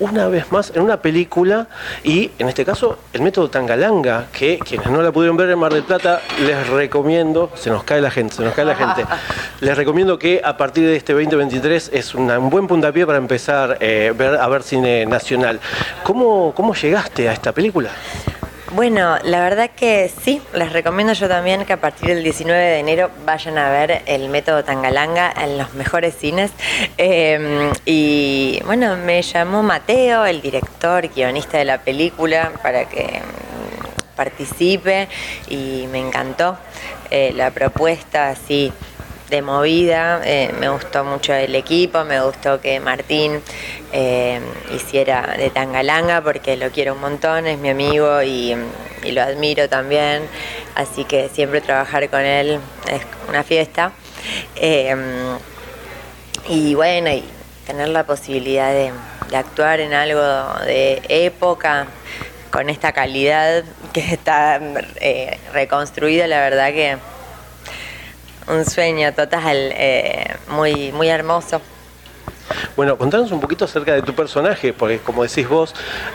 una vez más en una película y en este caso el método Tangalanga, que quienes no la pudieron ver en Mar del Plata, les recomiendo, se nos cae la gente, se nos cae la gente, les recomiendo que a partir de este 2023 es una- un buen puntapié para empezar eh, ver, a ver cine nacional. ¿Cómo, ¿Cómo llegaste a esta película? Bueno, la verdad que sí, les recomiendo yo también que a partir del 19 de enero vayan a ver el método Tangalanga en los mejores cines. Eh, y bueno, me llamó Mateo, el director, guionista de la película, para que mm, participe y me encantó eh, la propuesta así de movida, eh, me gustó mucho el equipo, me gustó que Martín eh, hiciera de Tangalanga porque lo quiero un montón, es mi amigo y, lo admiro también, así que siempre trabajar con él es una fiesta. Eh, y bueno, y tener la posibilidad de, actuar en algo de época con esta calidad que está reconstruida, la verdad que un sueño total, eh, muy, muy hermoso. Bueno, contanos un poquito acerca de tu personaje, porque como decís vos,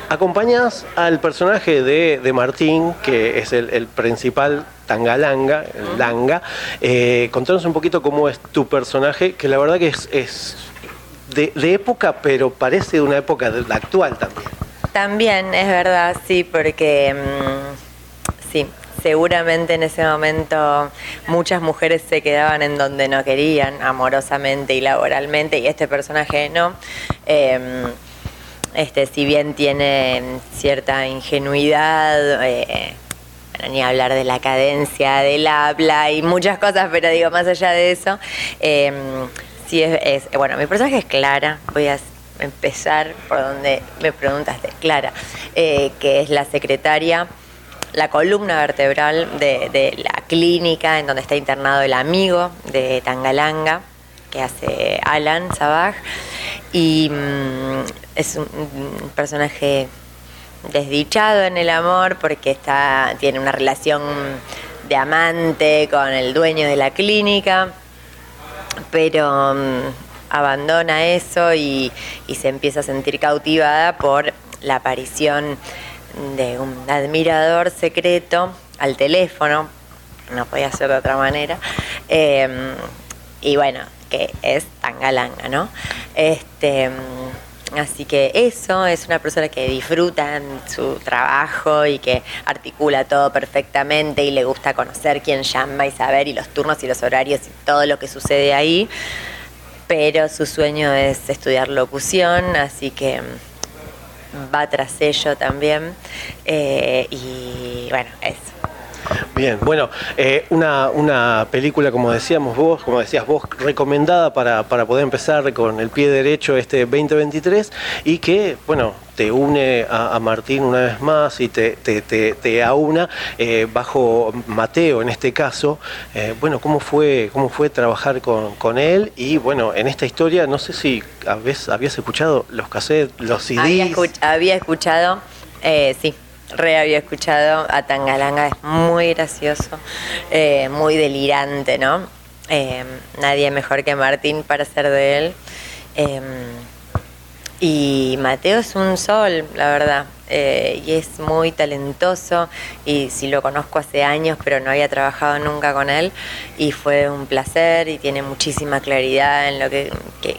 acompañas al personaje de, de Martín, que es el, el principal Tangalanga, el Langa. Eh, contanos un poquito cómo es tu personaje, que la verdad que es, es de, de época, pero parece de una época de- actual también. También es verdad, sí, porque mm, sí, seguramente en ese momento muchas mujeres se quedaban en donde no querían, amorosamente y laboralmente, y este personaje no. Em, este, si bien tiene cierta ingenuidad, eh, ni hablar de la cadencia del habla y muchas cosas, pero digo, más allá de eso, em, sí es, es- bueno, mi personaje es Clara, voy a empezar por donde me preguntaste, Clara, eh, que es la secretaria, la columna vertebral de, la clínica en donde está internado el amigo de Tangalanga, que hace Alan Sabaj, y mm, es un, personaje desdichado en el amor porque está, tiene una relación de amante con el dueño de la clínica, pero mm, abandona eso y se empieza a sentir cautivada por la aparición de un admirador secreto al teléfono, no podía ser de otra manera, eh, y bueno, que es Tangalanga, ¿no? Este, así que eso es una persona que disfruta su trabajo y que articula todo perfectamente y le gusta conocer quién llama y saber y los turnos y los horarios y todo lo que sucede ahí. Pero su sueño es estudiar locución, así que va tras ello también. Eh, y bueno, eso. Bien, bueno, eh, una, una película, como decíamos vos, como decías vos, recomendada para, para poder empezar con el pie derecho este 2023 y que, bueno, te une a, a Martín una vez más y te, te, te, te aúna eh, bajo Mateo en este caso. Eh, bueno, ¿cómo fue, ¿cómo fue trabajar con, con él? Y bueno, en esta historia, no sé si habías, habías escuchado los cassettes, los CDs. Había, escuch- había escuchado, eh, sí, re había escuchado a Tangalanga, es muy gracioso, eh, muy delirante, ¿no? Eh, nadie mejor que Martín para ser de él. Eh, y Mateo es un sol, la verdad, eh, y es muy talentoso y sí lo conozco hace años, pero no había trabajado nunca con él y fue un placer y tiene muchísima claridad en lo que,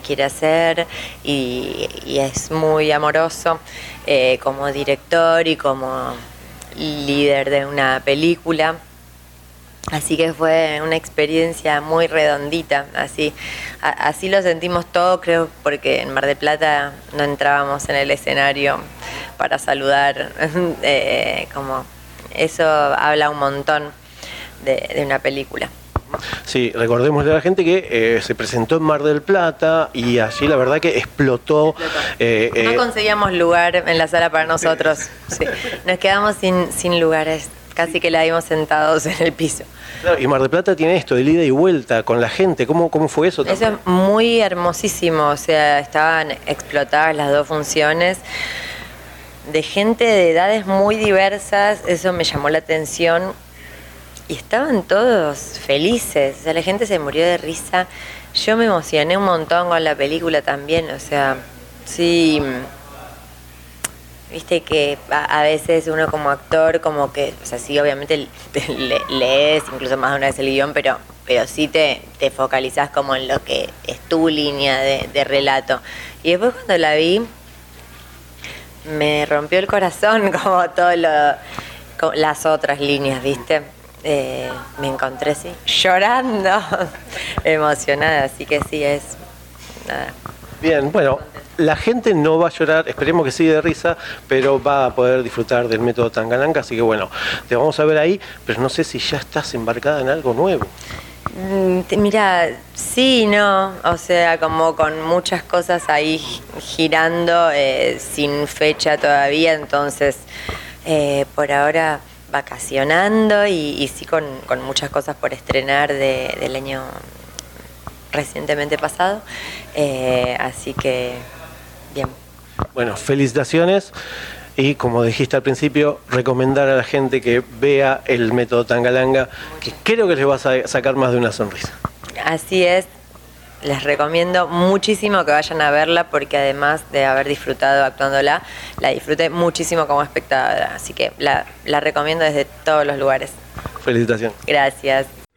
quiere hacer y, y es muy amoroso eh, como director y como líder de una película. Así que fue una experiencia muy redondita, así, a- así lo sentimos todo, creo, porque en Mar del Plata no entrábamos en el escenario para saludar, eh, como eso habla un montón de, de una película. Sí, recordémosle a la gente que eh, se presentó en Mar del Plata y allí la verdad que explotó. Eh, no eh, conseguíamos lugar en la sala para nosotros. Sí. Nos quedamos sin, sin lugares. Casi que la vimos sentados en el piso. y Mar del Plata tiene esto, de ida y vuelta con la gente. ¿Cómo, cómo fue eso? Eso es muy hermosísimo. O sea, estaban explotadas las dos funciones de gente de edades muy diversas. Eso me llamó la atención y estaban todos felices, o sea, la gente se murió de risa. Yo me emocioné un montón con la película también, o sea, sí, viste que a, veces uno como actor, como que, o sea, sí, obviamente lees incluso más de una vez el guion, pero, pero sí te, te focalizás como en lo que es tu línea de, relato. Y después cuando la vi, me rompió el corazón como todas las otras líneas, ¿viste? Eh, me encontré sí, llorando, emocionada, así que sí, es nada. Bien, bueno, la gente no va a llorar, esperemos que siga de risa, pero va a poder disfrutar del método Tangalanca, así que bueno, te vamos a ver ahí, pero no sé si ya estás embarcada en algo nuevo. Mm, mira, sí, no, o sea, como con muchas cosas ahí girando, eh, sin fecha todavía, entonces eh, por ahora vacacionando y, sí con, muchas cosas por estrenar del año recientemente pasado. Eh, así que, bien. Bueno, felicitaciones. Y como dijiste al principio, recomendar a la gente que vea el método Tangalanga, que creo que les va a sacar más de una sonrisa. Así es, les recomiendo muchísimo que vayan a verla porque además de haber disfrutado actuándola, la disfruté muchísimo como espectadora. Así que la, la recomiendo desde todos los lugares. Felicitación. Gracias.